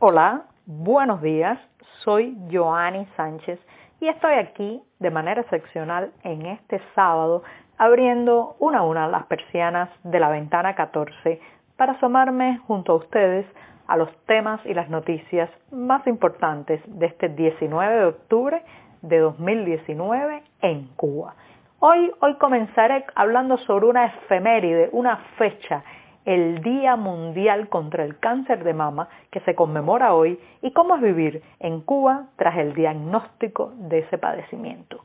Hola, buenos días. Soy Joanny Sánchez y estoy aquí de manera excepcional en este sábado abriendo una a una las persianas de la ventana 14 para asomarme junto a ustedes a los temas y las noticias más importantes de este 19 de octubre de 2019 en Cuba. Hoy, hoy comenzaré hablando sobre una efeméride, una fecha el Día Mundial contra el Cáncer de Mama que se conmemora hoy y cómo es vivir en Cuba tras el diagnóstico de ese padecimiento.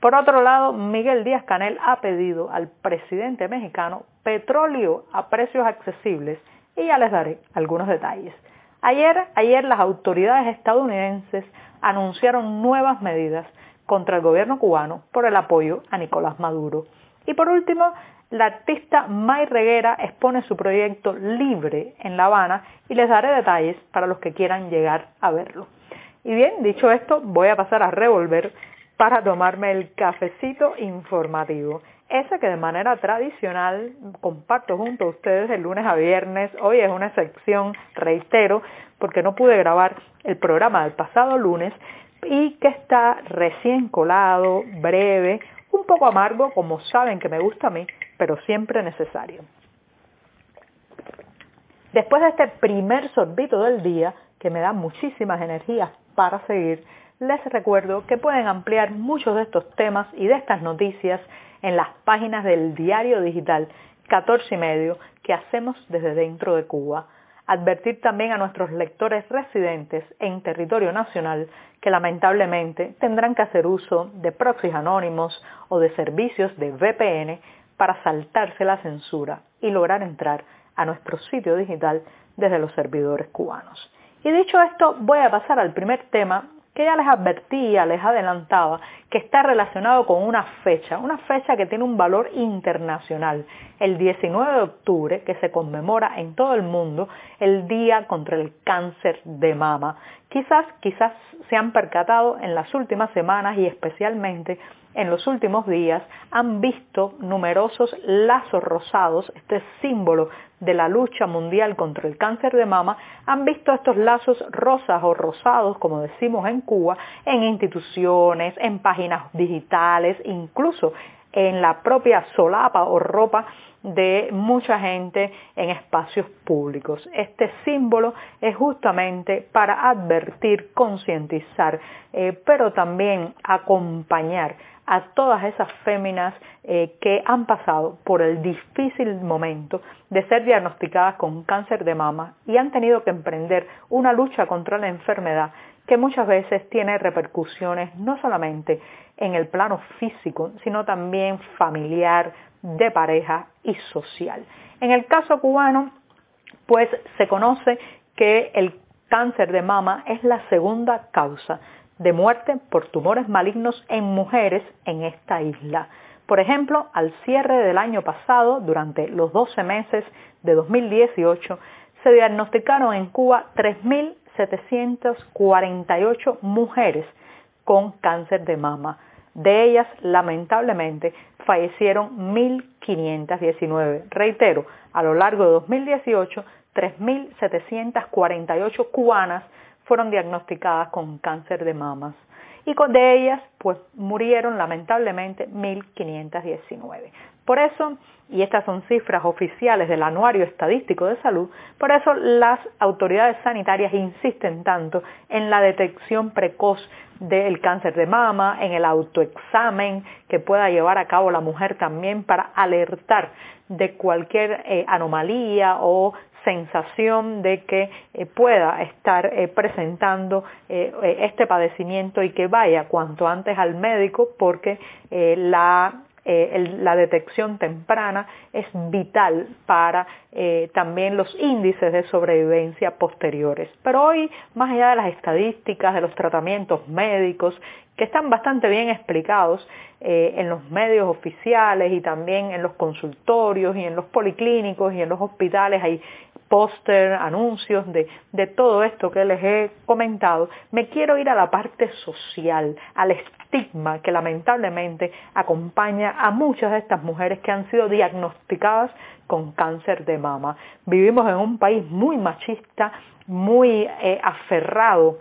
Por otro lado, Miguel Díaz Canel ha pedido al presidente mexicano petróleo a precios accesibles y ya les daré algunos detalles. Ayer, ayer las autoridades estadounidenses anunciaron nuevas medidas contra el gobierno cubano por el apoyo a Nicolás Maduro. Y por último, la artista May Reguera expone su proyecto Libre en La Habana y les daré detalles para los que quieran llegar a verlo. Y bien, dicho esto, voy a pasar a revolver para tomarme el cafecito informativo. Ese que de manera tradicional comparto junto a ustedes de lunes a viernes. Hoy es una excepción, reitero, porque no pude grabar el programa del pasado lunes y que está recién colado, breve, un poco amargo, como saben que me gusta a mí, pero siempre necesario. Después de este primer sorbito del día, que me da muchísimas energías para seguir, les recuerdo que pueden ampliar muchos de estos temas y de estas noticias en las páginas del diario digital 14 y medio que hacemos desde dentro de Cuba. Advertir también a nuestros lectores residentes en territorio nacional que lamentablemente tendrán que hacer uso de proxies anónimos o de servicios de VPN para saltarse la censura y lograr entrar a nuestro sitio digital desde los servidores cubanos. Y dicho esto, voy a pasar al primer tema que ya les advertía, les adelantaba, que está relacionado con una fecha, una fecha que tiene un valor internacional, el 19 de octubre, que se conmemora en todo el mundo el Día contra el Cáncer de Mama. Quizás, quizás se han percatado en las últimas semanas y especialmente en los últimos días han visto numerosos lazos rosados, este símbolo de la lucha mundial contra el cáncer de mama, han visto estos lazos rosas o rosados, como decimos en Cuba, en instituciones, en páginas digitales, incluso en la propia solapa o ropa de mucha gente en espacios públicos. Este símbolo es justamente para advertir, concientizar, eh, pero también acompañar a todas esas féminas eh, que han pasado por el difícil momento de ser diagnosticadas con cáncer de mama y han tenido que emprender una lucha contra la enfermedad que muchas veces tiene repercusiones no solamente en el plano físico, sino también familiar, de pareja y social. En el caso cubano, pues se conoce que el cáncer de mama es la segunda causa de muerte por tumores malignos en mujeres en esta isla. Por ejemplo, al cierre del año pasado, durante los 12 meses de 2018, se diagnosticaron en Cuba 3.748 mujeres con cáncer de mama. De ellas, lamentablemente, fallecieron 1.519. Reitero, a lo largo de 2018, 3.748 cubanas fueron diagnosticadas con cáncer de mamas y de ellas pues murieron lamentablemente 1519. Por eso, y estas son cifras oficiales del Anuario Estadístico de Salud, por eso las autoridades sanitarias insisten tanto en la detección precoz del cáncer de mama, en el autoexamen que pueda llevar a cabo la mujer también para alertar de cualquier eh, anomalía o sensación de que eh, pueda estar eh, presentando este padecimiento y que vaya cuanto antes al médico porque la eh, la detección temprana es vital para eh, también los índices de sobrevivencia posteriores. Pero hoy, más allá de las estadísticas, de los tratamientos médicos, que están bastante bien explicados eh, en los medios oficiales y también en los consultorios y en los policlínicos y en los hospitales. Hay póster, anuncios de, de todo esto que les he comentado, me quiero ir a la parte social, al estigma que lamentablemente acompaña a muchas de estas mujeres que han sido diagnosticadas con cáncer de mama. Vivimos en un país muy machista, muy eh, aferrado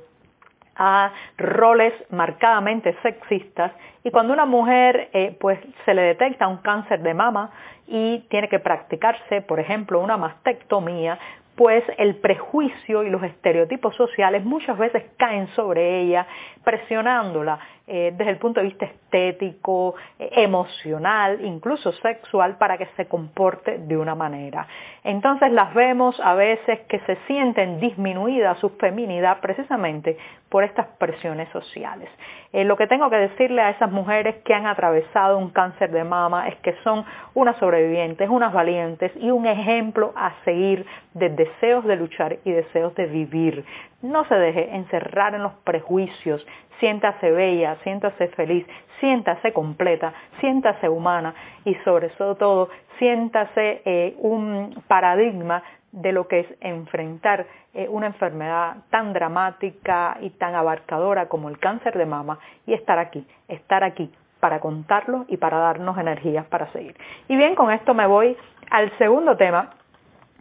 a roles marcadamente sexistas y cuando una mujer eh, pues se le detecta un cáncer de mama y tiene que practicarse, por ejemplo, una mastectomía, pues el prejuicio y los estereotipos sociales muchas veces caen sobre ella, presionándola eh, desde el punto de vista estético, eh, emocional, incluso sexual, para que se comporte de una manera. Entonces las vemos a veces que se sienten disminuida su feminidad precisamente por estas presiones sociales. Eh, lo que tengo que decirle a esas mujeres que han atravesado un cáncer de mama es que son unas sobrevivientes, unas valientes y un ejemplo a seguir de deseos de luchar y deseos de vivir. No se deje encerrar en los prejuicios, siéntase bella, siéntase feliz, siéntase completa, siéntase humana y sobre todo siéntase eh, un paradigma de lo que es enfrentar eh, una enfermedad tan dramática y tan abarcadora como el cáncer de mama y estar aquí, estar aquí para contarlo y para darnos energías para seguir. Y bien, con esto me voy al segundo tema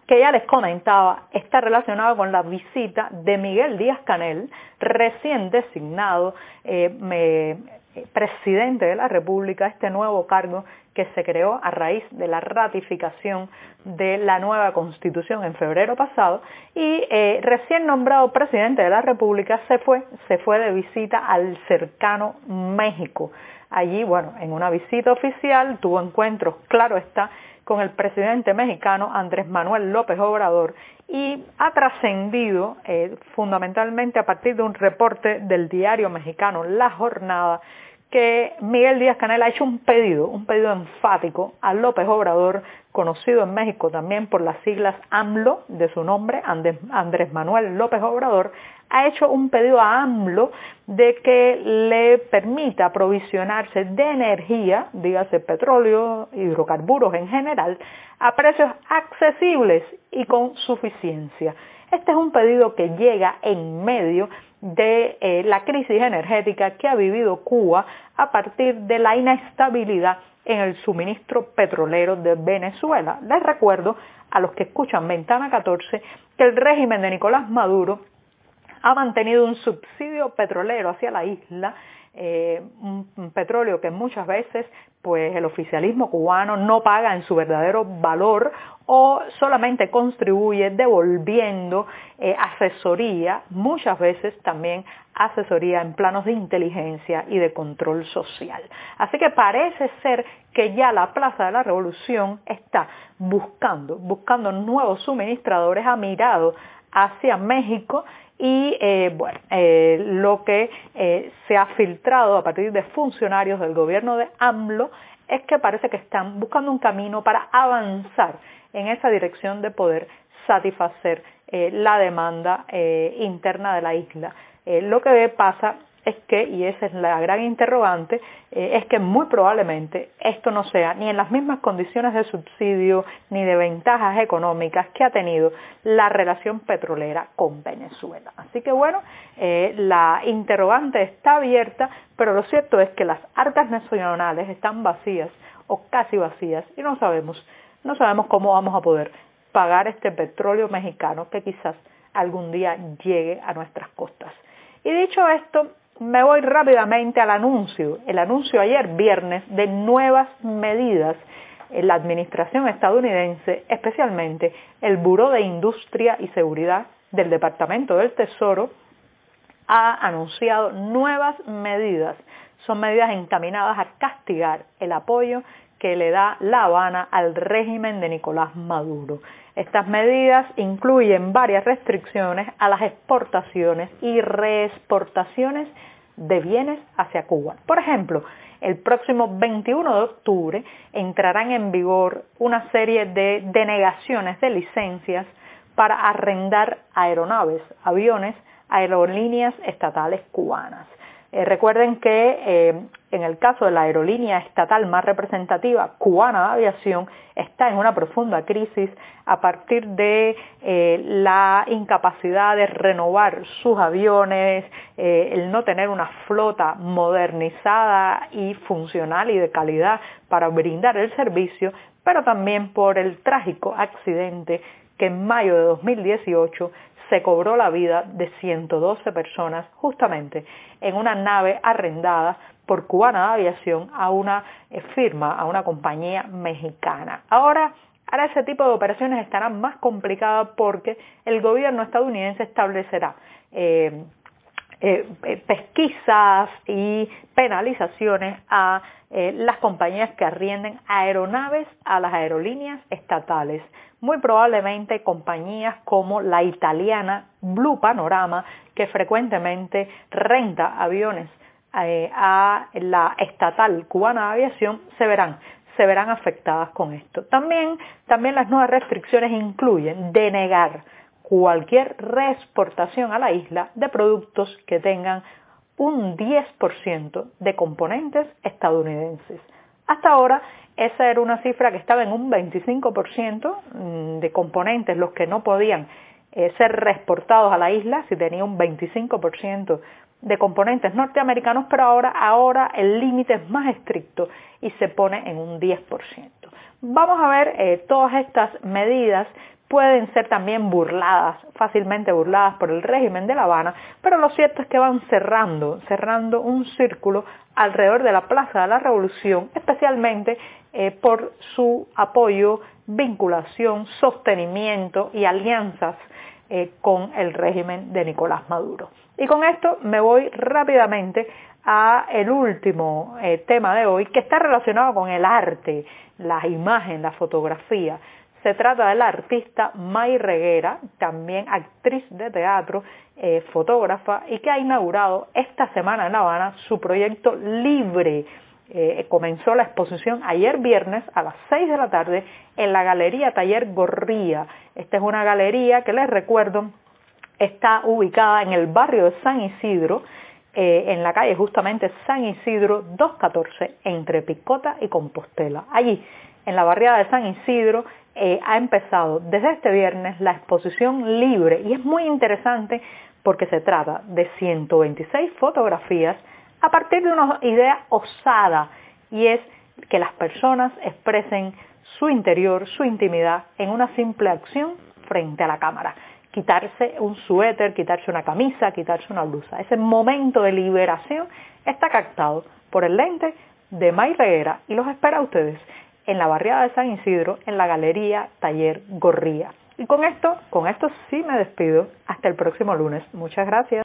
que ya les comentaba está relacionado con la visita de Miguel Díaz Canel, recién designado eh, eh, presidente de la República, este nuevo cargo que se creó a raíz de la ratificación de la nueva constitución en febrero pasado y eh, recién nombrado presidente de la República se fue, se fue de visita al cercano México. Allí, bueno, en una visita oficial tuvo encuentros, claro está, con el presidente mexicano Andrés Manuel López Obrador y ha trascendido eh, fundamentalmente a partir de un reporte del diario mexicano La Jornada que Miguel Díaz Canel ha hecho un pedido, un pedido enfático a López Obrador, conocido en México también por las siglas AMLO, de su nombre, Andrés Manuel López Obrador, ha hecho un pedido a AMLO de que le permita aprovisionarse de energía, dígase petróleo, hidrocarburos en general, a precios accesibles y con suficiencia. Este es un pedido que llega en medio de eh, la crisis energética que ha vivido Cuba a partir de la inestabilidad en el suministro petrolero de Venezuela. Les recuerdo a los que escuchan Ventana 14 que el régimen de Nicolás Maduro ha mantenido un subsidio petrolero hacia la isla eh, un, petróleo que muchas veces pues el oficialismo cubano no paga en su verdadero valor o solamente contribuye devolviendo eh, asesoría, muchas veces también asesoría en planos de inteligencia y de control social. Así que parece ser que ya la Plaza de la Revolución está buscando, buscando nuevos suministradores, ha mirado hacia México y eh, bueno, eh, lo que eh, se ha filtrado a partir de funcionarios del gobierno de AMLO es que parece que están buscando un camino para avanzar en esa dirección de poder satisfacer la demanda interna de la isla. lo que pasa es que, y esa es la gran interrogante, eh, es que muy probablemente esto no sea ni en las mismas condiciones de subsidio ni de ventajas económicas que ha tenido la relación petrolera con Venezuela. Así que bueno, eh, la interrogante está abierta, pero lo cierto es que las arcas nacionales están vacías o casi vacías y no sabemos, no sabemos cómo vamos a poder pagar este petróleo mexicano que quizás algún día llegue a nuestras costas. Y dicho esto, me voy rápidamente al anuncio, el anuncio ayer viernes de nuevas medidas en la administración estadounidense, especialmente el Buró de Industria y Seguridad del Departamento del Tesoro, ha anunciado nuevas medidas. Son medidas encaminadas a castigar el apoyo que le da La Habana al régimen de Nicolás Maduro. Estas medidas incluyen varias restricciones a las exportaciones y reexportaciones de bienes hacia Cuba. Por ejemplo, el próximo 21 de octubre entrarán en vigor una serie de denegaciones de licencias para arrendar aeronaves, aviones, aerolíneas estatales cubanas. Eh, recuerden que eh, en el caso de la aerolínea estatal más representativa, Cubana de Aviación, está en una profunda crisis a partir de eh, la incapacidad de renovar sus aviones, el no tener una flota modernizada y funcional y de calidad para brindar el servicio, pero también por el trágico accidente que en mayo de 2018 se cobró la vida de 112 personas justamente en una nave arrendada por Cubana de Aviación a una eh, firma, a una compañía mexicana. Ahora, ahora ese tipo de operaciones estarán más complicadas porque el gobierno estadounidense establecerá eh, eh, pesquisas y penalizaciones a las compañías que arrienden aeronaves a las aerolíneas estatales muy probablemente compañías como la italiana Blue Panorama, que frecuentemente renta aviones eh, a la estatal cubana de aviación, se verán se verán afectadas con esto. También, también las nuevas restricciones incluyen denegar cualquier reexportación a la isla de productos que tengan un 10% de componentes estadounidenses. Hasta ahora esa era una cifra que estaba en un 25% mm, de componentes, los que no podían eh, ser reexportados a la isla, si tenía un 25% de componentes norteamericanos, pero ahora, ahora el límite es más estricto y se pone en un 10%. Vamos a ver eh, todas estas medidas pueden ser también burladas, fácilmente burladas por el régimen de La Habana, pero lo cierto es que van cerrando, cerrando un círculo alrededor de la Plaza de la Revolución, especialmente eh, por su apoyo, vinculación, sostenimiento y alianzas eh, con el régimen de Nicolás Maduro. Y con esto me voy rápidamente a el último eh, tema de hoy que está relacionado con el arte, la imagen, la fotografía. Se trata de la artista May Reguera, también actriz de teatro, eh, fotógrafa, y que ha inaugurado esta semana en La Habana su proyecto Libre. Eh, comenzó la exposición ayer viernes a las 6 de la tarde en la Galería Taller Gorría. Esta es una galería que les recuerdo está ubicada en el barrio de San Isidro, eh, en la calle justamente San Isidro 214, entre Picota y Compostela. Allí, en la barriada de San Isidro, eh, ha empezado desde este viernes la exposición libre y es muy interesante porque se trata de 126 fotografías a partir de una idea osada y es que las personas expresen su interior, su intimidad en una simple acción frente a la cámara. Quitarse un suéter, quitarse una camisa, quitarse una blusa. Ese momento de liberación está captado por el lente de May Reguera y los espera a ustedes en la barriada de San Isidro, en la Galería Taller Gorría. Y con esto, con esto sí me despido. Hasta el próximo lunes. Muchas gracias.